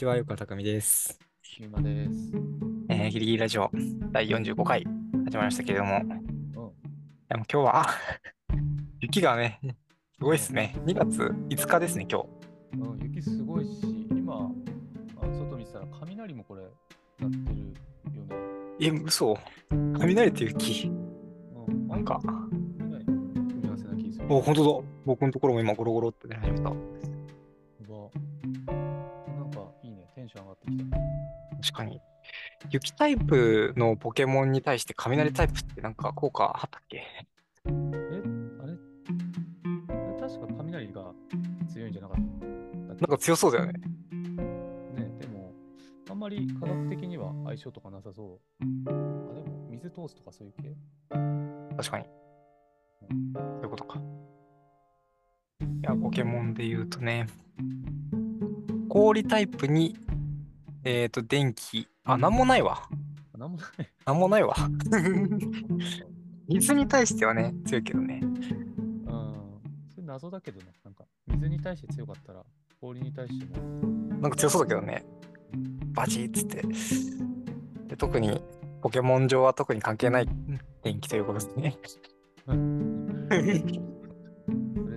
ちは、横田匠です。シューマです。えー、ギリギリラジオ第45回始まりましたけれども、うん。でも今日は 雪がね、すごいですね。2月5日ですね、今日。うん、雪すごいし、今、あの外見てたら雷もこれ、なってるよね。え、嘘雷って雪うん、なんか、雷組み合わせな気がする。お、本当だ。僕のところも今ゴロゴロってね、始めた。雪タイプのポケモンに対して雷タイプってなんか効果あったっけ？え、あれ？確か雷が強いんじゃなかったなんか強そうだよね。ね、でも、あんまり科学的には相性とかなさそう。あ、でも、水通すとかそういう系？確かに。そういうことか。いや、ポケモンで言うとね、氷タイプに、えっ、と、電気、あ、なんもないわ。あなんもない。なんもないわ。うん。水に対してはね、強いけどね。それ謎だけどな。なんか、水に対して強かったら、氷に対しても。なんか強そうだけどね。バチッつって。で特に、ポケモン上は特に関係ない電気ということですね。それ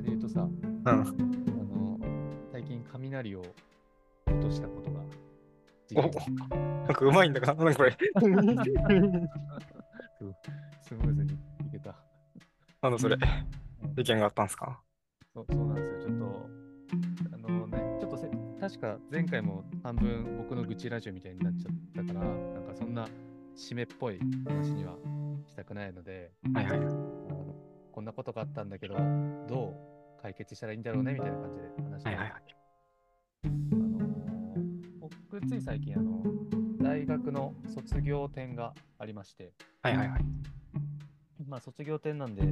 で言うとさ、うん。あの、最近雷を落としたことが事お件なんかうまいんだかな？なんかこれ。スムーズにいけた。なんだそれ。うん事件があったんですか？そうそうなんですよ。ちょっと、あのね、ちょっとせ確か前回も半分僕の愚痴ラジオみたいになっちゃったから、なんかそんな締めっぽい話にはしたくないので、はいはい。こんなことがあったんだけど、どう解決したらいいんだろうねみたいな感じで話して、はいはいはい。つい最近あの大学の卒業展がありまして、はいはいはい。まあ、卒業展なんで、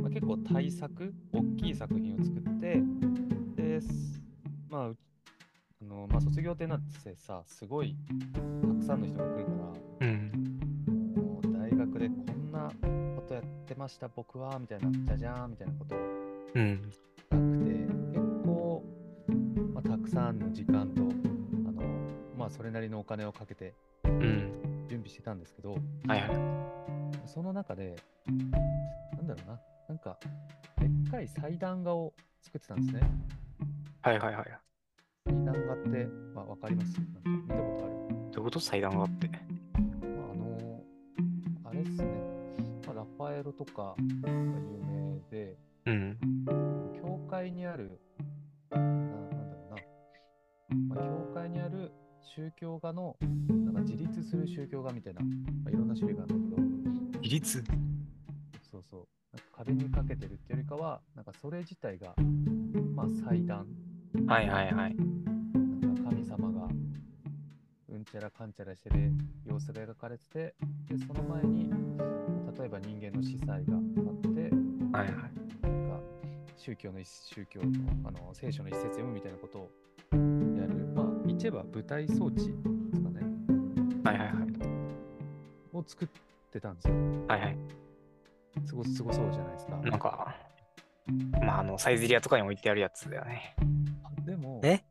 まあ、結構大作、大きい作品を作って、ですまあ、うあのまあ、卒業展なんてさ、すごいたくさんの人が来るから、うん。もう大学でこんなことやってました、僕は、みたいな、じゃじゃーんみたいなこと。なくて、結構、まあ、たくさんの時間と、あ、それなりのお金をかけてうん。準備してたんですけど、はいはい。その中で、なんだろうな、なんか、でっかい祭壇画を作ってたんですね。はいはいはい。祭壇画って、まあ、わかります？なんか見たことある？どういうこと？祭壇があって。まあ、あのあれっすね、まあ、ラファエロとかが有名で、うん。教会にある、ななんだろうな、まあ、教会にある宗教画の、なんか自立する宗教画みたいな、まあ、いろんな種類があるんだけど、比率そうそう。なんか壁にかけてるっていうよりかは、なんかそれ自体が、まあ祭壇。はいはいはい。なんか神様がうんちゃらかんちゃらしてる様子が描かれてて、で、その前に、例えば人間の司祭があって、はいはい。なんか宗教の一宗教のあの聖書の一節読むみたいなことをまあ言っちゃえば舞台装置ですかね、はいはいはい。を作ってたん。ですよ。はいはい。すごすごそうじゃないですか。なん。か、まあ、あの、サイゼリアとかに置いてあるやつだよね。でも、え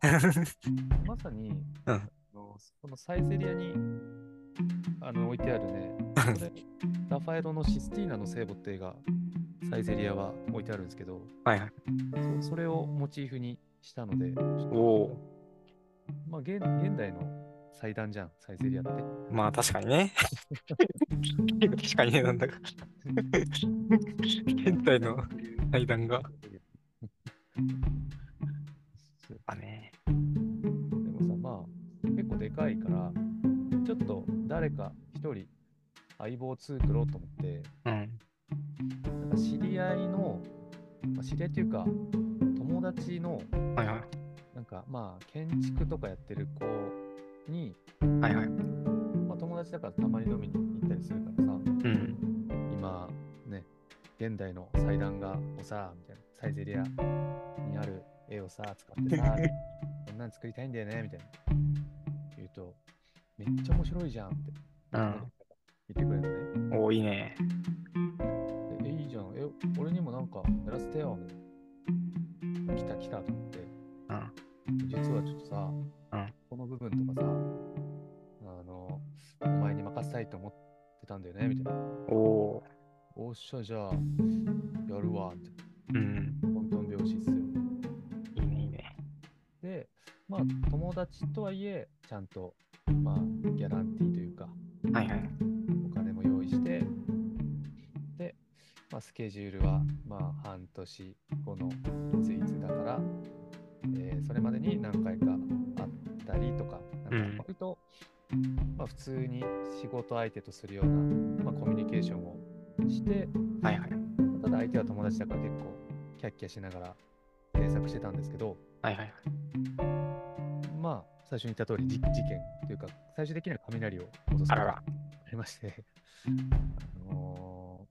まさに、うん。あのそのサイゼリアにあの置いてあるね、ラファエロのシスティーナの聖母って絵がサイゼリアは置いてあるん。ですけど、はいはい。そそれをモチーフにしたので、おお。まあ、現現代の祭壇じゃん、サイゼリアって。まあ、確かにね。確かにね、なんだか。現代の祭壇が。あね。でもさ、まあ、結構でかいから、ちょっと誰か一人相棒を作ろうと思って、うん。なんか知り合いの、まあ、知り合いっていうか、友達の、はいはい。かまあ、建築とかやってる子に、はいはい。まあ、友達だからたまに飲みに行ったりするからさ、うん。今、ね、現代の祭壇画をさ、みたいな、サイゼリアにある絵をさ、使ってさ、こんなん作りたいんだよね、みたいな。言うと、めっちゃ面白いじゃんってうん。言ってくれるのね。おお、いいね。でえ、いいじゃん。え、俺にもなんかやらせてよ。みたいな来た来たと思って。うん。実はちょっとさ、うんこの部分とかさ、あの、お前に任せたいと思ってたんだよね、みたいな。おおおっしゃ、じゃあ、やるわ、って。ー。うん。トントン拍子っすよ。いいね、いいね。で、まあ、友達とはいえ、ちゃんと、まあ、ギャランティーというか、はいはい。お金も用意して、で、まあ、スケジュールは、まあ、半年後のいついつだから、えーそれまでに何回か会ったりとか、なんうんか割と、まあ、普通に仕事相手とするような、まあ、コミュニケーションをして、はいはい。ただ相手は友達だから結構、キャッキャしながら制作してたんですけど、はいはい。まあ、最初に言った通り、じ事件というか、最終的には雷を落とすことがありまして、あの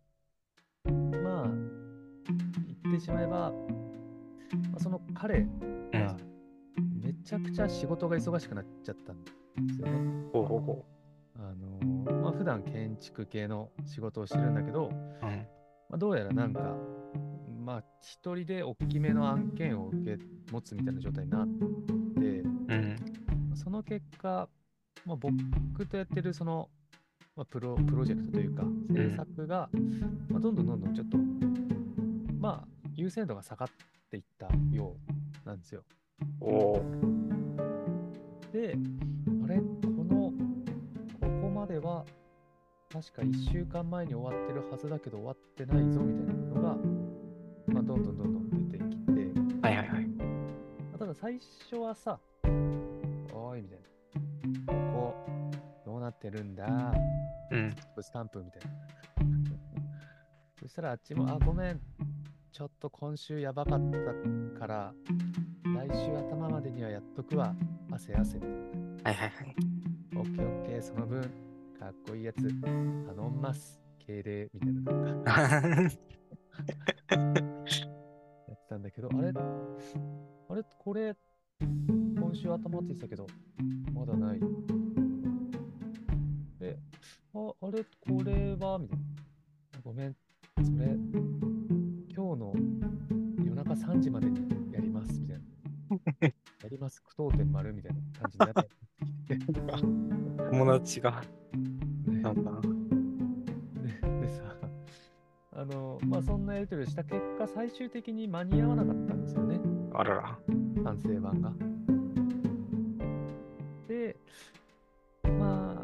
ーまあ、言ってしまえば、まあ、その彼ちゃくちゃ仕事が忙しくなっちゃったんですよね。ほうほうほあのーまあ、普段建築系の仕事をしてるんだけど、う。うん。まあ、どうやらなんか、まあ、一人で大きめの案件を受け持つみたいな状態になって、うん。その結果、まあ、僕とやってるその、まあ、プロプロジェクトというか、制作が、まあ、どんどんどんどんちょっと、まあ、優先度が下がっていったようなんですよ。おお。で、あれ、この、ここまでは、確か1週間前に終わってるはずだけど終わってないぞみたいなのが、まあ、どんどんどんどん出てきて、はいはいはい。まあただ最初はさ、おーいみたいな。ここ、どうなってるんだ？うん。スタンプみたいな。そしたらあっちも、あ、ごめん。ちょっと今週やばかったから、来週頭までにはやっとくわ。汗汗みたいな。はいはいはい。オッケーオッケー、その分、かっこいいやつ、頼んます。敬礼みたいな、なんかやってたんだけど、あれ？あれ？これ、今週頭って言ってたけど、まだない。で、あ、あれ？これは？みたいな。ごめん、それ、今日の夜中3時までに。やります、句読点丸みたいな感じになって。友達が。ねなんだ。ででさ、あの、まあ、そんなやり取りをした結果、最終的に間に合わなかったんですよね、あらら。完成版が。で、ま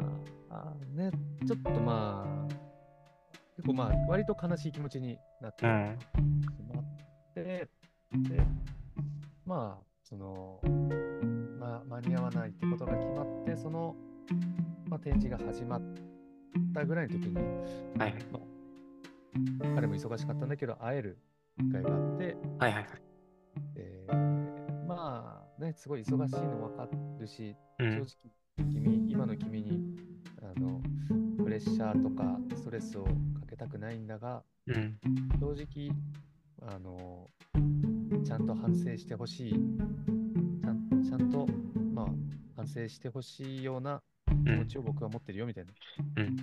あ、あね、ちょっとまあ、結構まあ、割と悲しい気持ちになってしうん。まあ、展示が始まったぐらいの時に、はいはい。彼も忙しかったんだけど、会える機会があって、はいはいはい。えーまあね、すごい忙しいの分かるし、正うん。直、君、今の君にあのプレッシャーとかストレスをかけたくないんだが、うん。正直、あのちゃんと反省してほしい、ちゃんちゃんと、まあ、反省してほしいようなうん。気持ちを僕は持ってるよみたいな。うん。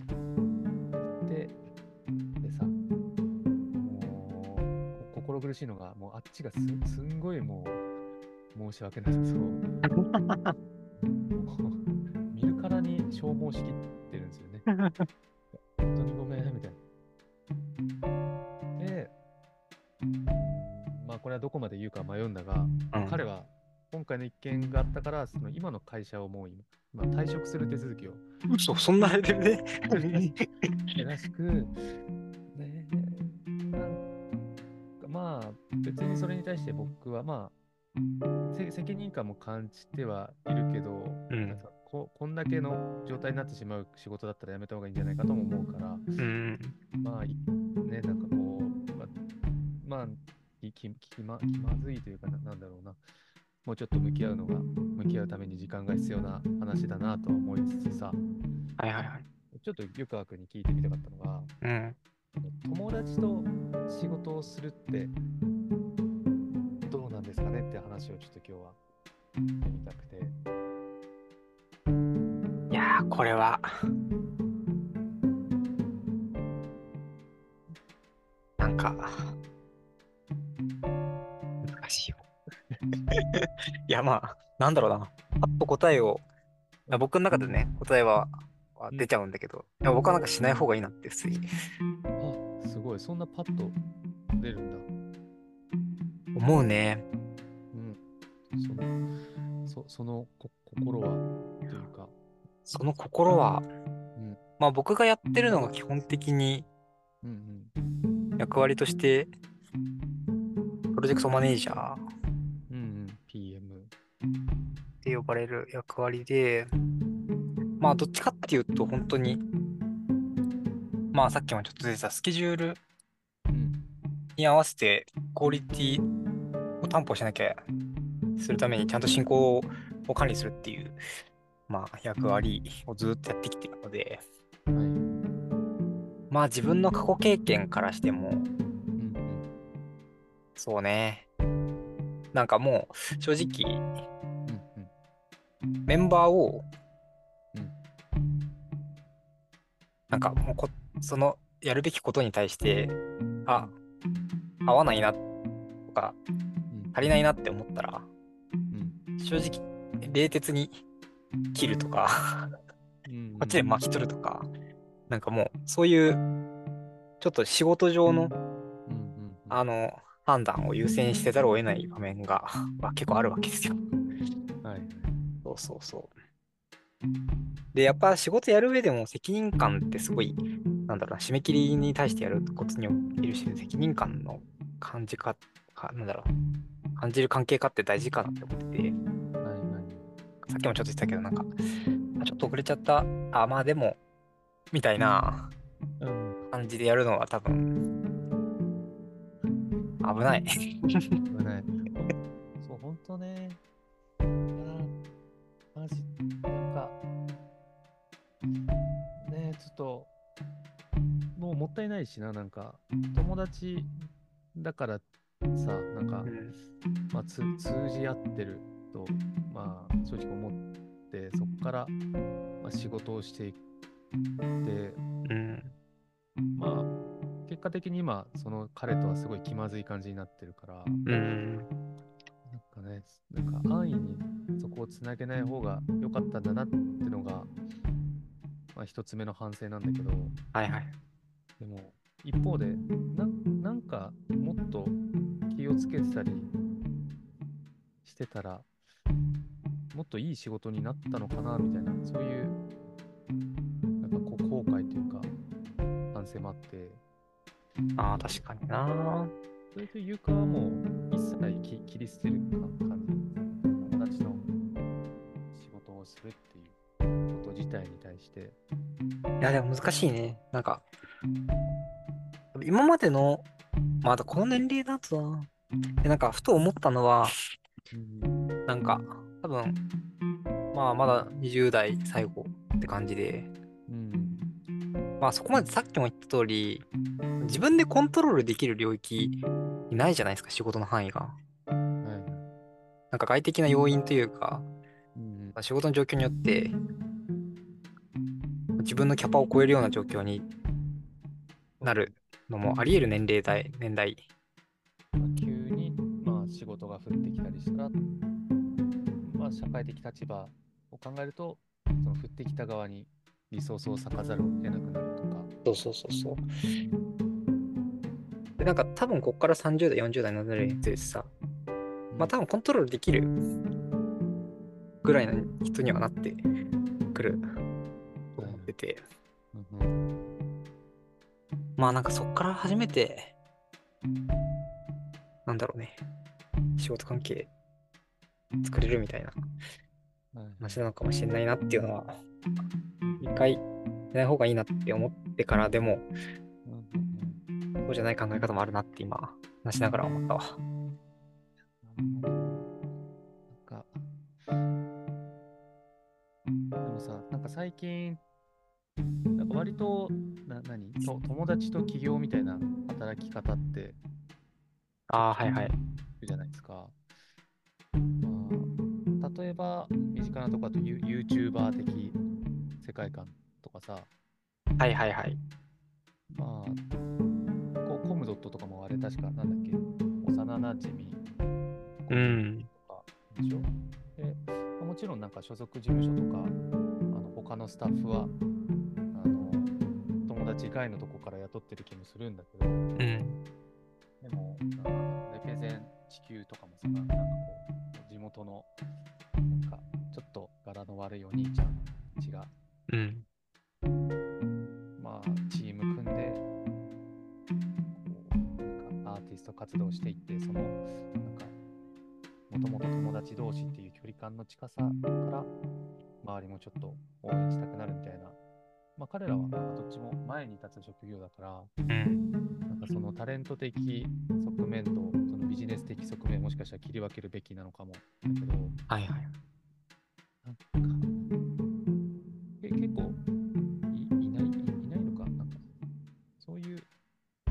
で、でさ、もう、こ心苦しいのが、もうあっちがすすんごいもう、申し訳なさそう。見るからに消耗しきってるんですよね。本当にごめん、みたいな。で、うんまあこれはどこまで言うか迷うんだが、うんの一件があったから、その今の会社をもう今、今退職する手続きを。嘘、そんなレベルでらしく、ねまあ、別にそれに対して僕はまあ、せ責任感も感じてはいるけど、うん。ここんだけの状態になってしまう仕事だったらやめた方がいいんじゃないかとも思うから、うん。まあ、いね、なんかこう、まあ、まあ、きききま気まずいというかな、なんだろうな、もうちょっと向き合うのが、向き合うために時間が必要な話だなとは思いつつさ、はいはいはい。ちょっと湯川君に聞いてみたかったのが、うん。友達と仕事をするってどうなんですかねって話をちょっと今日はしてみたくて。いやー、これは。なんか、いや、まあ、なんだろうな。パッと答えをや僕の中でね、答えはは出ちゃうんだけど、いや僕はなんかしない方がいいなって普通にあ、すごい。そんなパッと出るんだ。思うね。うん。その、そそのこ心は、というか、その心は、うんまあ僕がやってるのが基本的にうん役割として、プロジェクトマネージャー呼ばれる役割で、まあどっちかっていうと本当に、まあさっきもちょっと出てたスケジュールうん。に合わせてクオリティを担保しなきゃするためにちゃんと進行を管理するっていう、まあ、役割をずっとやってきているので、はい。まあ自分の過去経験からしても、うんうん。そうね、なんかもう正直。メンバーをうん、なんかもうこそのやるべきことに対して、あ、合わないなとかうん。足りないなって思ったら、うん。正直冷徹に切るとかうんこっちで巻き取るとか、なんかもうそういうちょっと仕事上のあの判断を優先してざるを得ない場面がまあ結構あるわけですよ。はい。そうそうそう。で、やっぱ仕事やる上でも責任感ってすごい、なんだろうな、締め切りに対してやることにいるし、責任感の感じか、かなんだろう、感じる関係かって大事かなって思ってて、はいはい。さっきもちょっと言ってたけど、なんか、あちょっと遅れちゃった、あ、まあでも、みたいなうん。感じでやるのは多分、危ない。危ない。そう、ほんとね。マジ、なんか、ねちょっと、もうもったいないしな、なんか、友達だからさ、なんかう、んまあ、つ通じ合ってると、まあ、正直思って、そこから、まあ、仕事をしていって、うん。まあ、結果的に今、その彼とはすごい気まずい感じになってるから、かね、なんか安易にそこをつなげない方が良かったんだなってのが、まあ一つ目の反省なんだけど、はいはい。でも一方で、なんなんかもっと気をつけてたりしてたら、もっといい仕事になったのかなみたいな、そういう、なんかこう後悔というか、反省もあって、ああ、確かにな。それでゆかはもう一切き切り捨てるか感じ。友達の仕事をするっていうこと自体に対して。いや、でも難しいね。なんか、今までの、まだこの年齢だとな。でなんか、ふと思ったのは、うんなんか、多分、まあ、まだ20代最後って感じで、うんまあ、そこまでさっきも言った通り、自分でコントロールできる領域にないじゃないですか、仕事の範囲が。はいなんか外的な要因というか、うん仕事の状況によって、自分のキャパを超えるような状況になるのもあり得る年齢代、年代。まあ、急に、まあ、仕事が降ってきたりしたら、まあ、社会的立場を考えると、その降ってきた側にリソースを割かざるを得なくなるとか。そうそうそうそう。で、なんか多分こっから30代、40代、70代についてさ、まあ多分コントロールできるぐらいの人にはなってくると思ってて、うんうん。まあなんかそっから初めて、なんだろうね、仕事関係作れるみたいなはい。話なのかもしれないなっていうのは、一回ない方がいいなって思ってからでも、そうじゃない考え方もあるなって今、話しながら思ったわ。なんか、でもさ、なんか最近、なんか割と、な、何？と友達と起業みたいな働き方ってああ、はいはい。じゃないですか。まあ、例えば、身近なとこだとユ YouTuber 的世界観とかさ、はいはいはい。まあ、こコムドットとかもあれ確かなんだっけ、幼なじみうん。とかでしょ？で、ももちろんなんか所属事務所とか、あの他のスタッフは、あの友達外のとこから雇ってる気もするんだけど、うん。でも、なんだろう、レペゼン地球とかもさ、なんかこう、地元の、なんか、ちょっと柄の悪いお兄ちゃんたちが、うん。まあ、チーム組んで、こう、なんかアーティスト活動していって、その、なんか、もともと友達同士っていう距離感の近さから、周りもちょっと応援したくなるみたいな。まあ、彼らはなんかどっちも前に立つ職業だから、うん。なんかそのタレント的側面とそのビジネス的側面もしかしたら切り分けるべきなのかもだけど、はいはい。なんかけ結構いいないいいないのかなんかそういう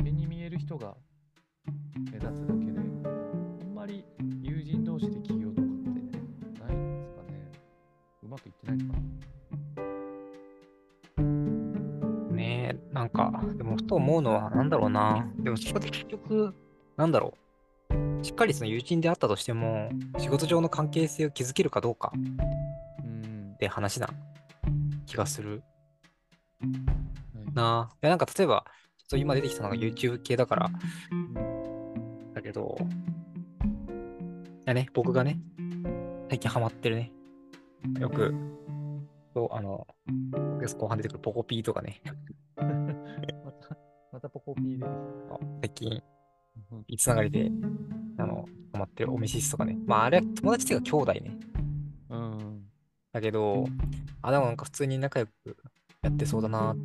目に見える人が目立つだけであんまり友人同士で起業とかってないんですかねうまくいってないのかなねえ、なんか、でもふと思うのは、なんだろうな。でもそこで結局、なんだろう。しっかりその友人であったとしても、仕事上の関係性を築けるかどうかうんって話な気がするはいな。いやなんか例えば、ちょっと今出てきたのが YouTube 系だから、だけど、いやね、僕がね、最近ハマってるね。よく、そうあの、後半出てくるポコピーとかね、またまたポコピーで最近、うんいつながりで、あの、ハマってるオメシスとかね。まあ、あれは友達っていうか兄弟ね。だけど、あ、でもなんか普通に仲良くやってそうだなっ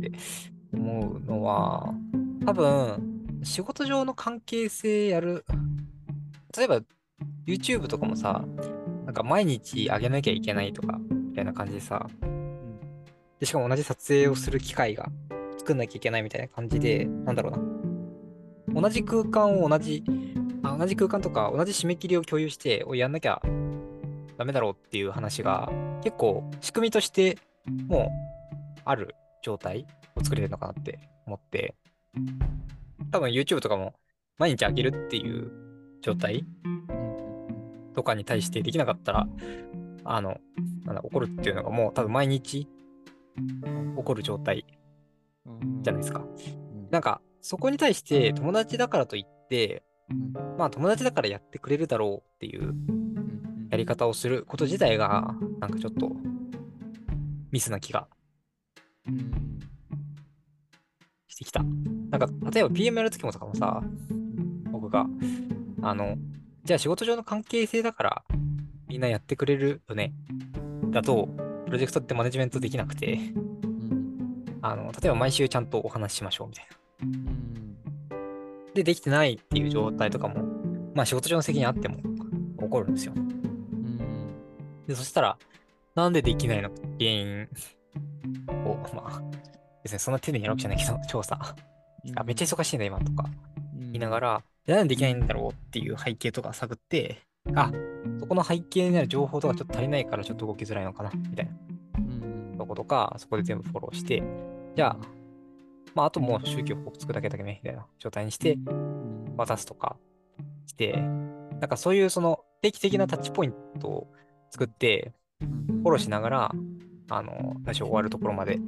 て思うのは、多分、仕事上の関係性やる、例えば YouTube とかもさ、なんか毎日上げなきゃいけないとか、みたいな感じでさ、で、しかも同じ撮影をする機会が作んなきゃいけないみたいな感じで、なんだろうな。同じ空間を同じ、あ同じ空間とか同じ締め切りを共有して、おやんなきゃダメだろうっていう話が結構仕組みとしてもうある状態を作れてるのかなって思って、多分 YouTube とかも毎日上げるっていう状態とかに対してできなかったら、あの、なんだ、怒るっていうのがもう多分毎日起こる状態うんじゃないですか。うん。なんか、そこに対して友達だからといって、うん。まあ友達だからやってくれるだろうっていううんやり方をすること自体が、なんかちょっとミスな気がうんしてきた。なんか、例えば PM やるときもとかもさ、僕が、あの、じゃあ仕事上の関係性だからみんなやってくれるよね。だと、プロジェクトってマネジメントできなくて、うんあの、例えば毎週ちゃんとお話ししましょうみたいな。うんで、できてないっていう状態とかも、まあ仕事上の責任あっても起こるんですよ。うんで、そしたら、なんでできないのか原因を、まあ、別にそんな丁寧にやるわけじゃないけど、調査。あ、めっちゃ忙しいんだ今とか。言いながら、なんでできないんだろうっていう背景とか探って、あ、そこの背景にある情報とかちょっと足りないからちょっと動きづらいのかな、みたいな。うん。とことか、そこで全部フォローして、じゃあ、まあ、あともう宗教報告つくだけだけね、みたいな状態にして、うん。渡すとかして、なんかそういうその定期的なタッチポイントを作って、うんフォローしながら、あの、最初終わるところまで。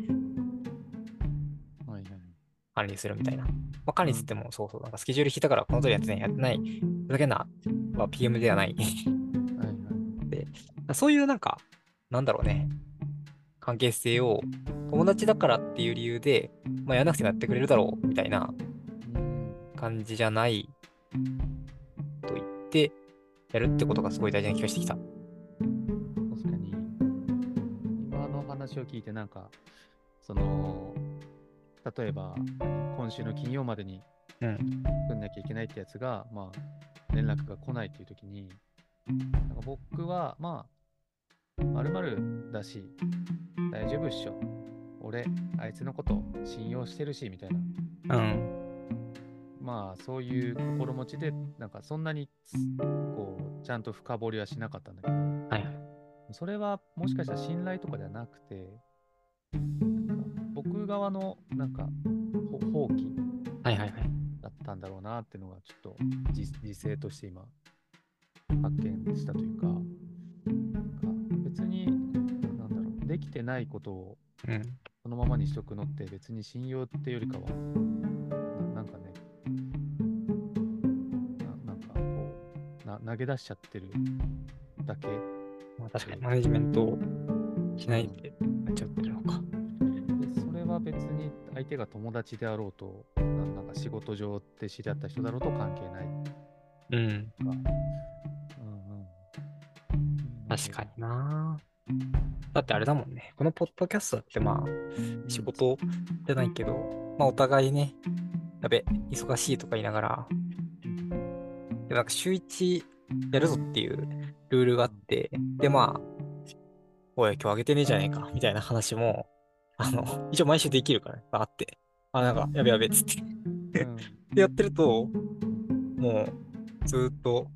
管理するみたいな。まあ、管理つっても、そうそう、なんかスケジュール引いたからこの通りやってない、やってない、ふざけんなは PM ではない。はいはい。そういうなんか、なんだろうね、関係性を友達だからっていう理由で、まあ、やらなくてもやってくれるだろうみたいな。うん。感じじゃない。と言って、やるってことがすごい大事な気がしてきた。話を聞いてなんかその例えば何今週の金曜までにうん。作んなきゃいけないってやつがまあ連絡が来ないっていう時になんか僕はまあまるまるだし大丈夫っしょ俺あいつのこと信用してるしみたいなうん。まあそういう心持ちでなんかそんなにこうちゃんと深掘りはしなかったんだけど。それはもしかしたら信頼とかではなくて、なんか僕側のなんかほ放棄。だったんだろうなっていうのがちょっと自自制として今発見したというか、なんかてないことをうん。そのままにしとくのって別に信用ってよりかは、ななんかね、ななんかこうな、投げ出しちゃってるだけ。まあ、確かにマネジメントをしないでなっちゃってるのか。でそれは別に相手が友達であろうと、ななんか仕事上で知り合った人だろうと関係ないうん。か。うんうん。確かにな。だってあれだもんね。このポッドキャストだってまあ、に仕事じゃないけど、まあお互いね、やべ、忙しいとか言いながら、でもなんか週一やるぞっていうルールがあって、でまあ、おい、今日あげてねえじゃねえか、みたいな話も、あの、一応毎週できるからね、あって。あ、なんか、やべやべっつって。うんでやってると、もう、ずーっと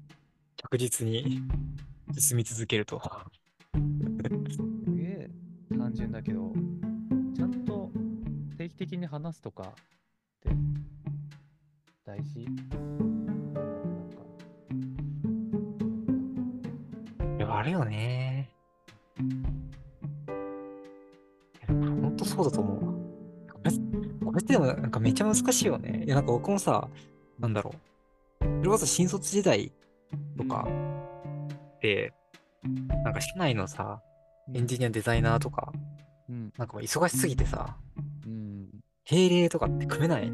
着実に進み続けると。すげえ単純だけど、ちゃんと定期的に話すとかって大事？あるよね。ほんとそうだと思うわ。これ、これってでもなんかめっちゃ難しいよね。いや、なんか僕もさ、なんだろう。それこそ新卒時代とかで、なんか社内のさ、エンジニアデザイナーとか、うん、なんか忙しすぎてさ、うん、定例とかって組めない？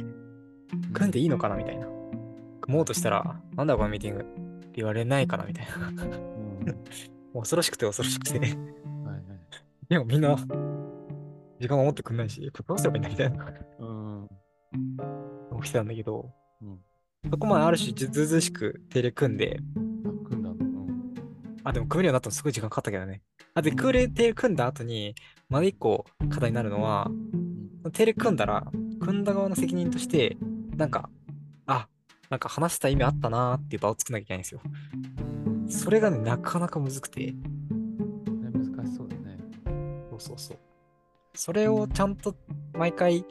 組んでいいのかなみたいな。組もうとしたら、なんだこのミーティングって言われないかなみたいな。恐ろしくて恐ろしくて。はいはい。でもみんな、時間を持ってくんないし、これどうすればいいんだみたいなうん、思ってたんだけど、うん。そこまである種ずずうずうしく定例組んで、あ、組んだの。うん。あ、でも組めるようになったのすごい時間かかったけどね。あ、で、空例定例組んだ後に、まだ一個課題になるのは、定例組んだら、組んだ側の責任として、なんか、あ、なんか話した意味あったなーっていう場を作んなきゃいけないんですよ。うん、それがね、なかなかむずくて、ね難しそうだね。そうそうそう。それをちゃんと毎回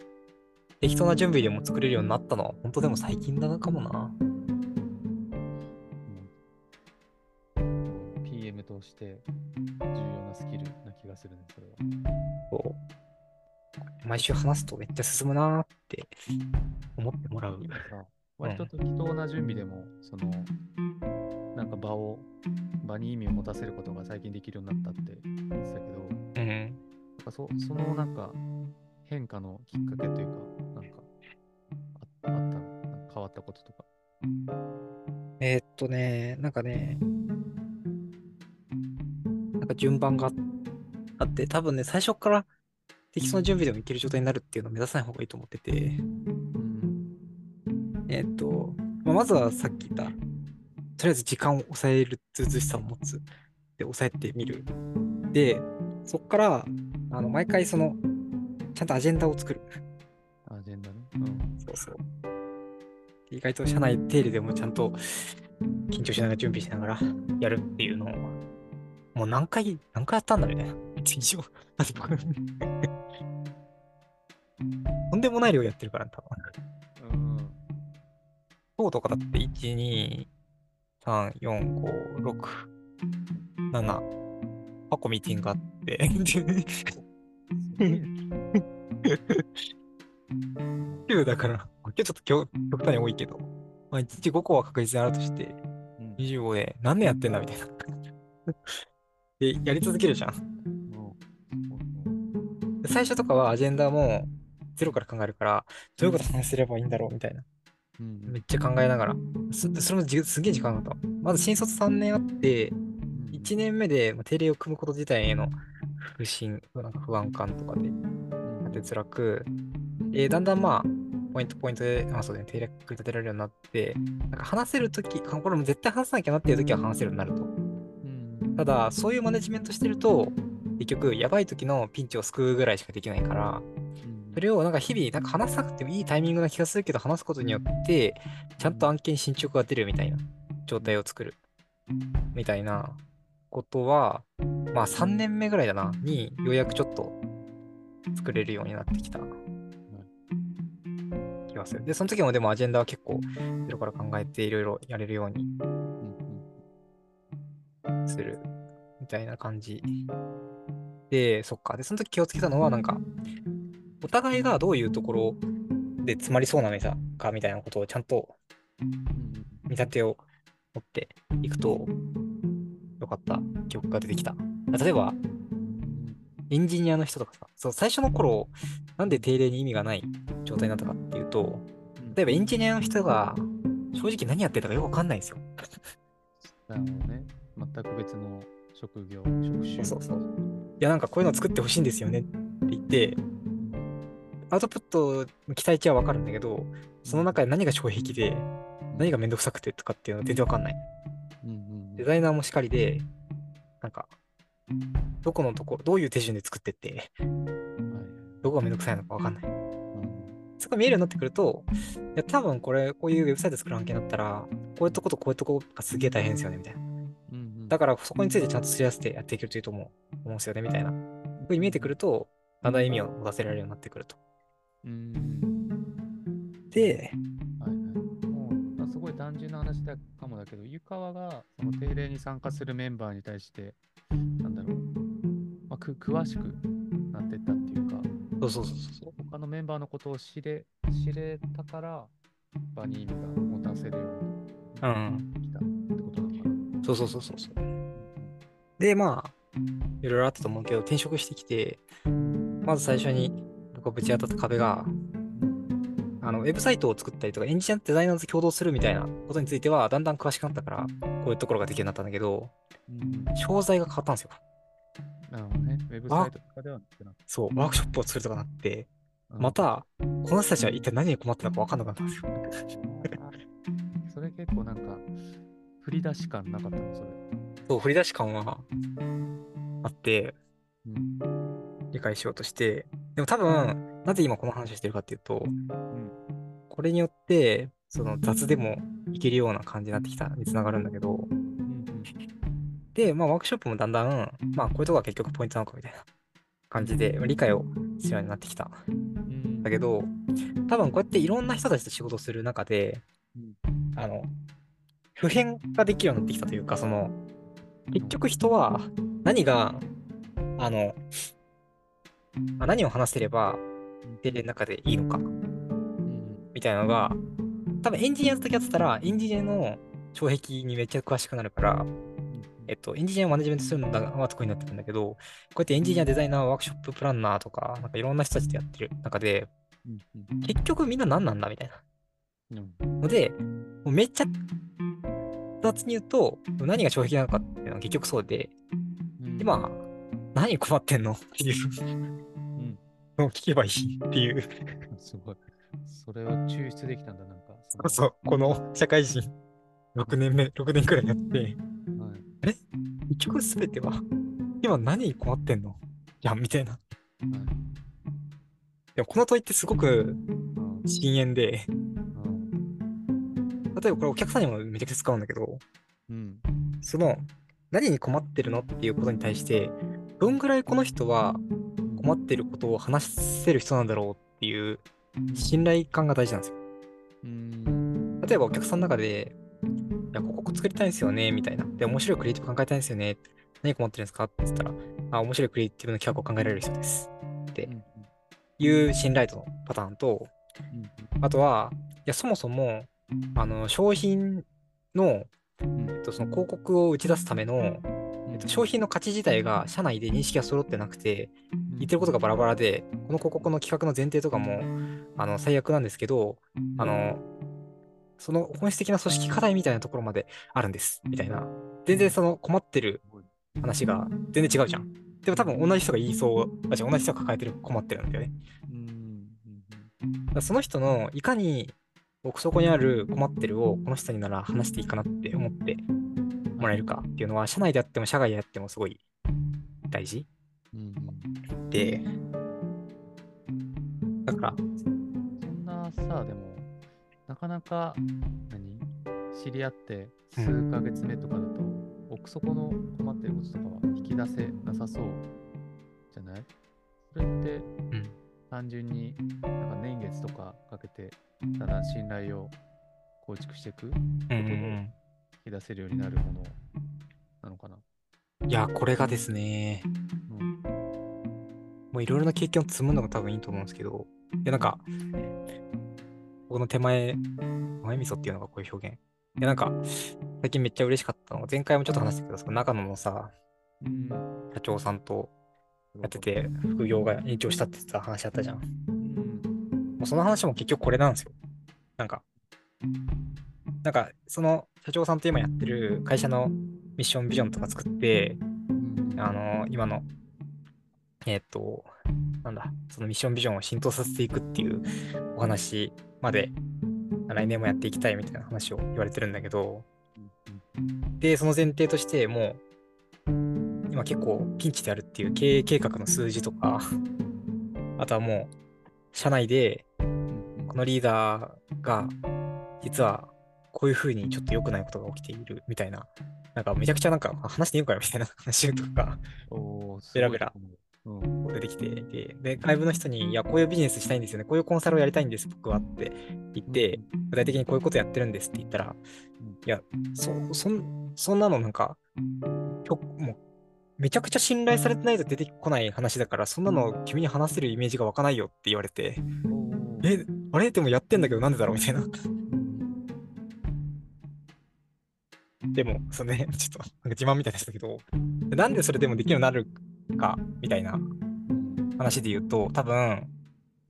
適当な準備でも作れるようになったのは、本当でも最近だなかもな。うん PM として重要なスキルな気がするね、それは。そう毎週話すとめっちゃ進むなーって思ってもらう。割と適当な準備でも、その、なんか場を、場に意味を持たせることが最近できるようになったって言ってたけど、うん。なんかそそのなんか変化のきっかけというか、なんかああったの？変わったこととか。えーっとね、なんかね、なんか順番があって、多分ね、最初から適当な準備でもいける状態になるっていうのを目指さない方がいいと思ってて、うん。えーっと、まあまずはさっき言った、とりあえず時間を抑えるずうずうしさを持つ。で、抑えてみる。で、そっから、あの、毎回その、ちゃんとアジェンダを作る。アジェンダね。うん。そうそう。意外と社内定理でもちゃんと緊張しながら準備しながらやるっていうのを、もう何回、何回やったんだみたいな。以上。だって僕とんでもない量やってるから、多分。うん。今日とかだって、1、2、3、4、5、6、7、8個ミーティングがあって、すごいね9だから、今日ちょっと極極端に多いけど、まあ、1日5個は確実にあるとして、うん25で何年やってんだみたいな。で、やり続けるじゃん。最初とかはアジェンダもゼロから考えるから、どういうこと話せればいいんだろうみたいな。ううんめっちゃ考えながら。そそれもじすげえ時間かかった。まず新卒3年あって、1年目でまあ定例を組むこと自体への不信、なんか不安感とかでやって辛く、えーだんだんまあ、ポイントポイントで、まあそうだね、定例組み立てられるようになって、なんか話せるとき、これも絶対話さなきゃなっていうときは話せるようになると。うんただ、そういうマネジメントしてると、結局、やばい時のピンチを救うぐらいしかできないから、それをなんか日々、なんか話さなくてもいいタイミングな気がするけど、話すことによって、ちゃんと案件進捗が出るみたいな状態を作る。みたいなことは、まあ3年目ぐらいだな、にようやくちょっと作れるようになってきた気がする。で、その時もでもアジェンダは結構、ゼロから考えていろいろやれるようにするみたいな感じで、そっか。で、その時気をつけたのは、なんか、お互いがどういうところで詰まりそうな目さかみたいなことをちゃんとうん見立てを持っていくと、よかった記憶が出てきた。例えば、うんエンジニアの人とかさ、そう、最初の頃、なんで定例に意味がない状態になったかっていうと、例えばエンジニアの人が、正直何やってたかよくわかんないんですよ。なるほどね。全く別の職業、職種。そうそうそう。いや、なんかこういうの作ってほしいんですよねって言って、アウトプットの期待値はわかるんだけど、その中で何が障壁で、何がめんどくさくてとかっていうのは全然わかんない。うんうんデザイナーもしかりで、なんか、どこのとこ、どういう手順で作ってって、どこがめんどくさいのかわかんない。うんそこが見えるようになってくると、いや、多分これ、こういうウェブサイト作る案件だったら、こういうとことこういうとこがすげえ大変ですよね、みたいな。だから、そこについてちゃんとすり合わせてやっていけるといいと思う、思うんですよね、みたいな。ふうに見えてくると、だんだん意味を持たせられるようになってくると。うんで、はいはい。もう、あすごい単純な話だかもだけど、湯川がその定例に参加するメンバーに対して、なんだろう、まあ、く詳しくなってったっていうか、そうそうそうそう。他のメンバーのことを知れ知れたから、場に意味が持たせるよううん。に来たってことなのかな。そうそうそうそうそう。で、まあ、いろいろあったと思うけど、転職してきて、まず最初に僕がぶち当たった壁が、あの、ウェブサイトを作ったりとか、エンジニアとデザイナーと共同するみたいなことについては、だんだん詳しくなったから、こういうところができるようになったんだけど、うん商材が変わったんですよ。なるほどね。ウェブサイトとかではなくなっそう、ワークショップを作るとかなって、たま、た、この人たちは一体何に困ってるのか分かんなくなったんですよ。う んそれ結構なんか、振り出し感なかったの、それ。そう、振り出し感はあって、うん。理解しようとして、でも多分、なぜ今この話をしてるかっていうと、うん。これによって、その雑でもいけるような感じになってきたにつながるんだけど、うん。で、まあワークショップもだんだん、まあこういうとこが結局ポイントなのかみたいな感じで、まあ理解をするようになってきた。うん。だけど、多分こうやっていろんな人たちと仕事をする中で、うんあの、普遍ができるようになってきたというか、その、結局人は何が、あの、まあ何を話せれば、定例の中でいいのか、うん。みたいなのが、多分エンジニアだけやってたら、エンジニアの障壁にめっちゃ詳しくなるから、えっと、エンジニアをマネジメントするのが得意になってくるんだけど、こうやってエンジニア、デザイナー、ワークショッププランナーとか、なんかいろんな人たちとやってる中で、うん。結局みんな何なんだみたいな。うん。ので、もうめっちゃ雑に言うと、何が障壁なのかっていうのは結局そうで、うん。で、まあ、何に困ってんの？っていううん。のを聞けばいいっていう、すごい。それを抽出できたんだ、なんか。そうそう、この社会人6年目、6年くらいやって、はい。結局すべては、今何に困ってんの？じゃん、みたいな。はい。でもこの問いってすごくうん深淵で、うん。例えばこれお客さんにもめちゃくちゃ使うんだけど、うん。その、何に困ってるの？っていうことに対して、どんぐらいこの人は困ってることを話せる人なんだろうっていう信頼感が大事なんですよ。うん。例えばお客さんの中で、いや、ここ作りたいんですよね、みたいな。で、面白いクリエイティブ考えたいんですよね。何困ってるんですかって言ったら、あ、面白いクリエイティブの企画を考えられる人です。ってうん。いう信頼度のパターンと、あとは、いや、そもそも、あの、商品の、うん。えっと、その広告を打ち出すための、えっと、商品の価値自体が社内で認識が揃ってなくて、言ってることがバラバラで、この広告の企画の前提とかも、あの、最悪なんですけど、あの、その本質的な組織課題みたいなところまであるんです、みたいな。全然その困ってる話が全然違うじゃん。でも多分同じ人が言いそう、あ、同じ人が抱えてる困ってるんだよね。うん。だその人のいかに奥底にある困ってるをこの人になら話していいかなって思ってもらえるかっていうのは、社内であっても社外であってもすごい大事。うん。で、だから、そんなさ、でも、なかなか、何？知り合って数ヶ月目とかだと、奥底の困ってることとかは引き出せなさそうじゃない？それって、うん。単純になんか年月とかかけて、だんだん信頼を構築していく、うんうんうん。引き出せるようになるものなのかな。いや、これがですね、うんもういろいろな経験を積むのが多分いいと思うんですけど、で、なんか、この手前、前味噌っていうのがこういう表現。で、なんか、最近めっちゃ嬉しかったのが、前回もちょっと話したけど、その長野のさ、うん。社長さんとやってて、副業が延長したってさ、話あったじゃん。もうん。うその話も結局これなんですよ。なんか、なんか、その社長さんと今やってる会社のミッションビジョンとか作って、うん。あの、今の、えーっと、なんだ、そのミッションビジョンを浸透させていくっていうお話まで、来年もやっていきたいみたいな話を言われてるんだけど、で、その前提として、もう、今結構ピンチであるっていう経営計画の数字とか、あとはもう、社内で、このリーダーが、実は、こういうふうにちょっと良くないことが起きているみたいな、なんかめちゃくちゃなんか話していいのかよみたいな話とかベラベラ。出てきていて、で、外部の人に、いや、こういうビジネスしたいんですよね、こういうコンサルをやりたいんです、僕はって言って、具体的にこういうことやってるんですって言ったら、いや、そ、そん、そんなのなんか、もう、めちゃくちゃ信頼されてないと出てこない話だから、そんなの君に話せるイメージが湧かないよって言われて、え、あれ？でもやってんだけどなんでだろうみたいな。でも、そのね、ちょっと、なんか自慢みたいでしたけど、なんでそれでもできるようになるか、みたいなうん話で言うと、多分、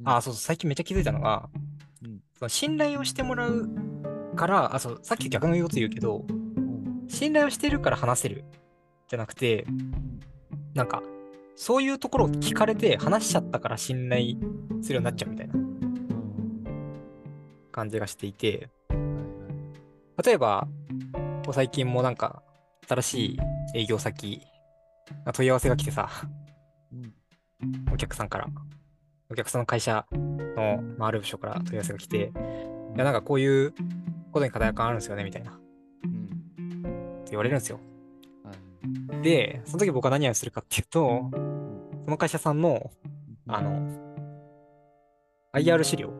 あ、そうそう、最近めっちゃ気づいたのが、うん。その信頼をしてもらうから、あ、そう、さっき逆のこと言うけど、うん。信頼をしてるから話せるじゃなくて、なんか、そういうところを聞かれて話しちゃったから信頼するようになっちゃうみたいなうん。感じがしていて、例えば、こう最近もなんか、新しい営業先、問い合わせが来てさ、うん。お客さんから、お客さんの会社の、まあ、ある部署から問い合わせが来て、いや、なんかこういうことに課題感あるんですよね、みたいな、ってうん言われるんですよ。はいで、その時僕は何をするかっていうと、その会社さんの、あの、IR 資料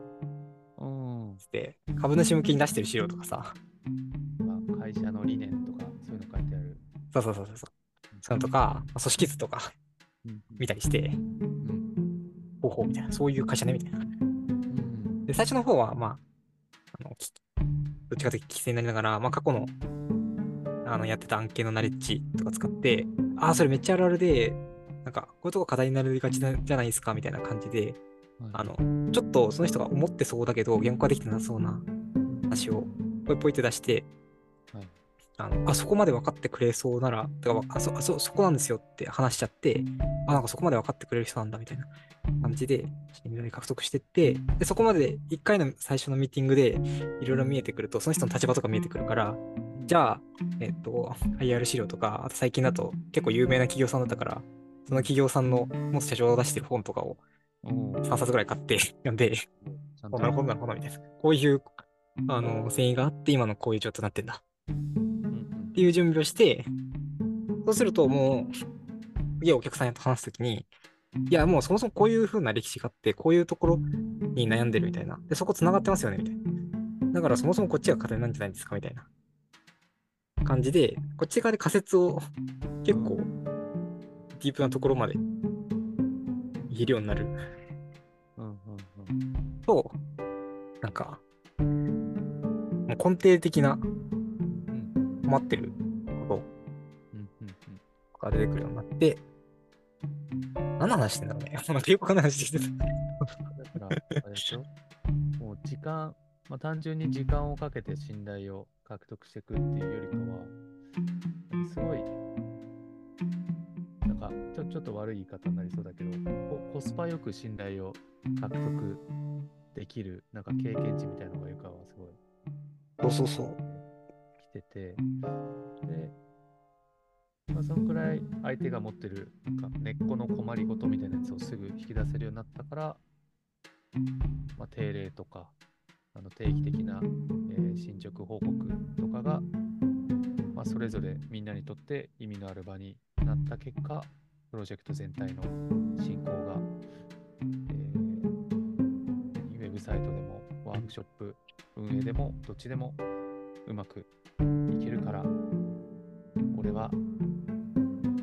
うん。で、株主向けに出してる資料とかさ、そうそうそうそうそう、そういうのとか、まあ組織図とかうん。見たりして、うんほうほうみたいな、そういう会社ね、みたいな。うん。で、最初の方は、まあ、あの、きどっちかというと規制になりながら、まあ、過去の、あの、やってた案件のナレッジとか使って、ああ、それめっちゃあるあるで、なんか、こういうとこ課題になりがちなじゃないですか、みたいな感じで、はい。あの、ちょっとその人が思ってそうだけど、言語化できてなさそうな話を、ぽいぽいって出して、はいあの、あ、そこまで分かってくれそうなら、てかあそあそ、そこなんですよって話しちゃって、あ、なんかそこまで分かってくれる人なんだみたいな感じで、信頼獲得してって、で、そこまで1回の最初のミーティングでいろいろ見えてくると、その人の立場とか見えてくるから、じゃあ、えっと、IR 資料とか、あと最近だと結構有名な企業さんだったから、その企業さんの元社長が出してる本とかをおー3冊ぐらい買って読んで、なるほどなるほどみたいな。こういう、あの、繊維があって、今のこういう状態になってんだ。うんっていう準備をして、そうするともう、いや、お客さんと話すときに、いや、もうそもそもこういう風な歴史があって、こういうところに悩んでるみたいな。で、そこ繋がってますよね、みたいな。だからそもそもこっちが課題なんじゃないですか、みたいな感じで、こっち側で仮説を結構、ディープなところまで言えるようになると、なんか、もう根底的なうん困ってることが出てくるようになって、何の話してんだろうね。なんかよくわかんない話してた。だから、あれでしょ？もう時間、まあ、単純に時間をかけて信頼を獲得していくっていうよりかは、すごい、なんかちょちょっと悪い言い方になりそうだけど、ココスパよく信頼を獲得できる、なんか経験値みたいなのがゆかはすごいそうそうそう。来てて、で、まあ、そのくらい相手が持ってる根っこの困りごとみたいなやつをすぐ引き出せるようになったから、まあ、定例とか、あの定期的な、えー進捗報告とかが、まあ、それぞれみんなにとって意味のある場になった結果、プロジェクト全体の進行が、えーウェブサイトでもワークショップ運営でもどっちでもうまくから、俺は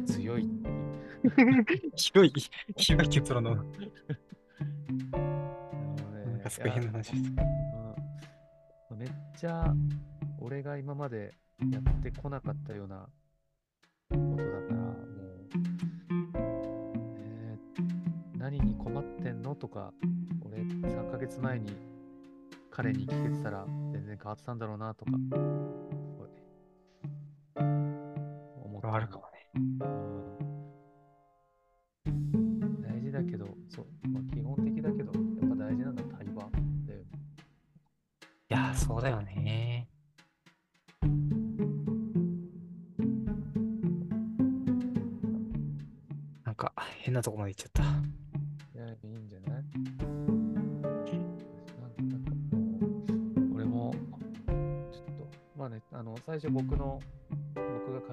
強い。広い、広い結論の、なんかすごい変な話です。うん。めっちゃ俺が今までやってこなかったようなことだから、もう、えー何に困ってんの？とか、俺3ヶ月前に彼に聞けてたら全然変わってたんだろうなとか、あるかもね。うん大事だけど、そう、まあ、基本的だけど、やっぱ大事なのは対話だよね。いやー、そうだよね。なんか、変なとこまで行っちゃった。いや、いいんじゃない？なんかもう、俺も、ちょっと、まあね、あの、最初僕の、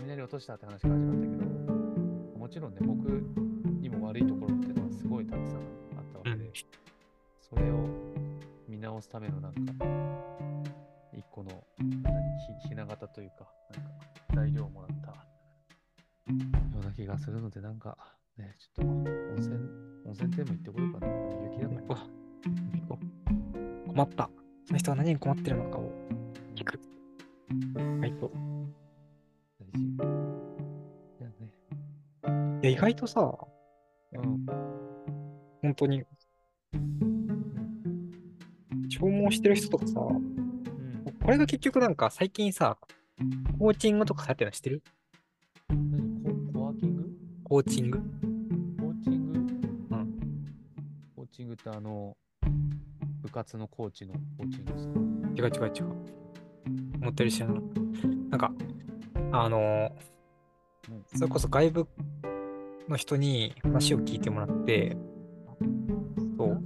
雷落としたって話から始まったけど、もちろんね、僕にも悪いところっていうのはすごいたくさんあったわけで、うんそれを見直すためのなんか、一個の、何、ひひな形というか、なんか、材料をもらったような気がするので、なんか、ね、ちょっと、温泉、温泉でも行ってこようかな。雪だから。困った。その人は何に困ってるのかを聞く。はいと。大事。いやね。いや、意外とさ、うん。本当に、消耗してる人とかさ、うん。これが結局なんか最近さ、コーチングとかされてるの知ってる？何？ココワーキング？コーチングコーチング？うん。コーチングってあの、部活のコーチのコーチングですか？違う違う違う。思ったより知らない。なんか、あのそれこそ外部の人に話を聞いてもらって、そう、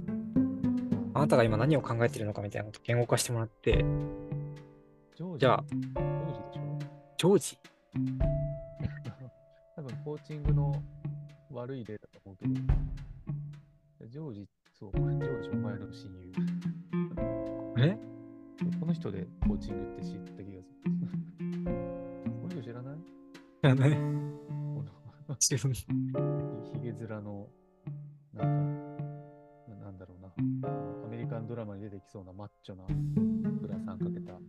あなたが今何を考えてるのかみたいなことを言語化してもらって、ジョージ？じゃあジョージでしょ？ジョージ？多分コーチングの悪い例だと思うけど、ジョージ、そう、ジョージお前の親友。え？この人でコーチングって知った気がする。らないひげ面の、なんか、なんだろうな、アメリカンドラマに出てきそうなマッチョな、ブラさんかけた、ま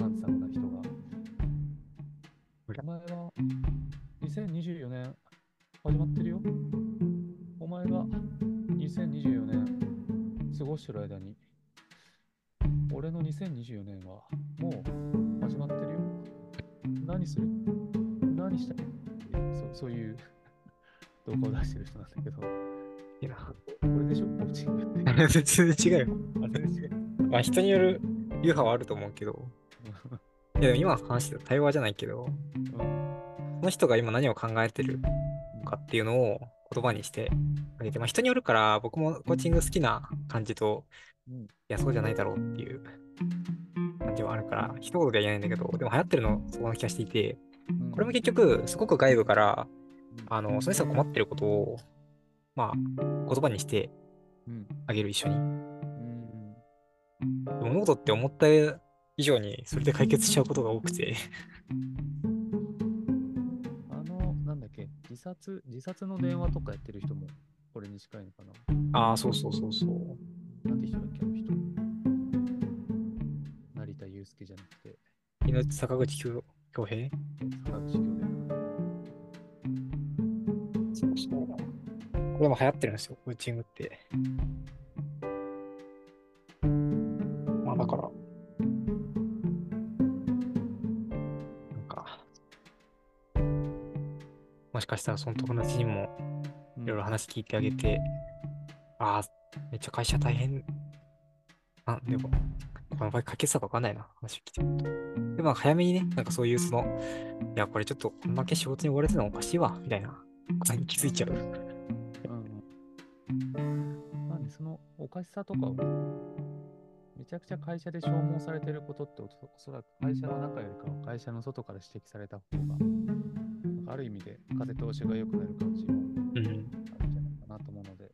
あ、ハンサムな人が、お前は2024年始まってるよ。お前が2024年過ごしてる間に、俺の2024年はもう始まってるよ。何する？何したい？そうそういう 動画を出してる人なんだけど、いや。これでしょ？コーチングって。全然違うよ。あれでしょまあ人による流派はあると思うけど、いや今話してた対話じゃないけど、その人が今何を考えてるのかっていうのを言葉にしてあげて、まあ人によるから僕もコーチング好きな感じと、うん。いやそうじゃないだろうっていう感じはあるから、一言では言えないんだけど、でも流行ってるのそこの気がしていて、うん。これも結局すごく外部から、うん。あの、その人が困ってることを、まあ言葉にしてうん。あげる一緒に。物事って思った以上にそれで解決しちゃうことが多くて、あの、なんだっけ、自殺、自殺の電話とかやってる人もこれに近いのかな。ああ、そうそうそうそう。なんて人だっけ、あの人。命坂口恭恭平？坂口兄弟そうそう。これも流行ってるんですよ、コーチングって。まあだから、なんか、もしかしたらその友達にもいろいろ話聞いてあげて、ああ、めっちゃ会社大変。あ、でも、この場合解決策わかんないな、話聞いてると。でも早めにね、なんかそういうその、いや、これちょっとこんだけ仕事に追われてるのおかしいわ、みたいなことに気づいちゃう。うんうん。まあね、そのおかしさとかをね、めちゃくちゃ会社で消耗されてることっておそらく会社の中よりかは会社の外から指摘された方が、なんかある意味で風通しが良くなる感じもうん。あるんじゃないかなと思うので、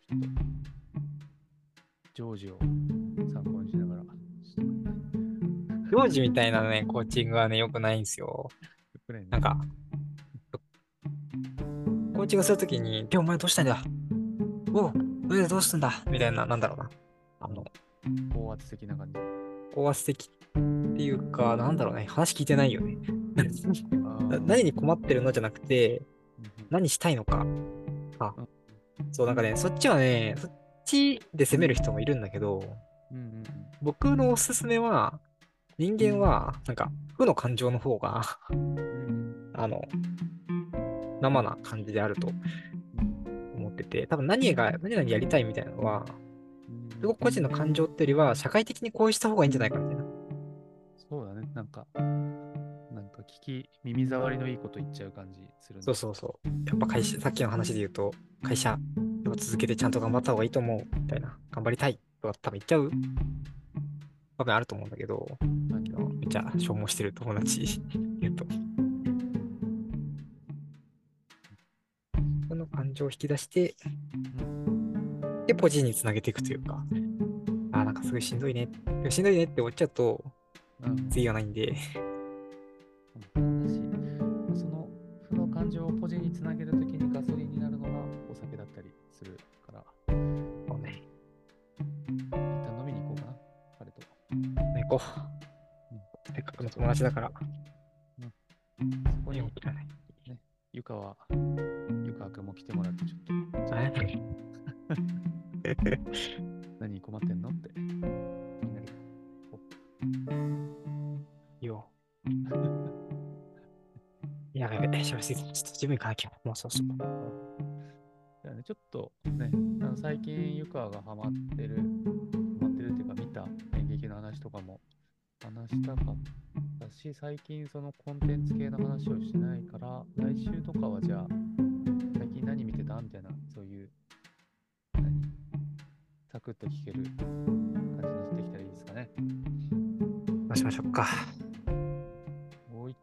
ちょっと、ジョージを参考にしながら、ちょっと幼児みたいなね、コーチングはね、良くないんですよ。ねなんか、コーチングするときに、で、お前どうしたんだおう、それでどうすんだ?みたいな、なんだろうな。あの、高圧的な感じ。高圧的っていうか、なんだろうね。話聞いてないよね。何に困ってるのじゃなくて、うん何したいのか。あうん、そう、なんかね、そっちはね、そっちで攻める人もいるんだけど、うんうん僕のおすすめは、人間は、なんか、負の感情の方が、あの、生な感じであると思ってて、多分何が、何々やりたいみたいなのは、うんすごく個人の感情ってよりは、社会的にこうした方がいいんじゃないかみたいな。そうだね。なんか、なんか聞き、耳障りのいいこと言っちゃう感じするねそうそうそう。やっぱ会社、さっきの話で言うと、会社を続けてちゃんと頑張った方がいいと思う、みたいな。頑張りたいとか多分言っちゃう場面あると思うんだけど、ちゃ消耗してる友達言うと。その感情を引き出して、で、ポジにつなげていくというか、あー、なんかすごいしんどいね。しんどいねって終わっちゃうと、うん次がないんで、その負の感情をポジにつなげるときにガソリンになるのがお酒だったりするから、そうね、一旦飲みに行こうかな、彼と。行こう。せっかくの友達だから、そこにいらない。ゆかは、ゆかくんも来てもらって、ちょっと、え 何困ってんの？って。みんなでいいよ。やべやべ、喋りすぎた。ちょっとジム行かなきゃ。もうそうそう。ね、ちょっとね、あの最近、ゆかがハマってる、ハマってるっていうか、見た演劇の話とかも話したかったし、最近そのコンテンツ系の話をしてないから、来週とかはじゃあ、最近何見てたみたいな、そういう、何サクッと聞ける感じにしてきたらいいですかね。どうしましょうか。おい、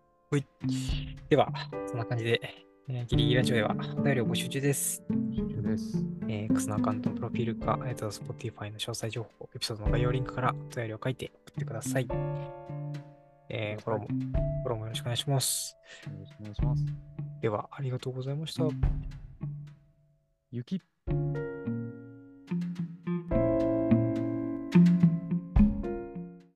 では、そんな感じで、えーギリギリラジオではお便りを募集中です。です。えー X のアカウントのプロフィールか、えーと、Spotify の詳細情報、エピソードの概要リンクからお便りを書いて送ってください。えーフォローも、フォローもよろしくお願いします。よろしくお願いします。では、ありがとうございました。雪。バ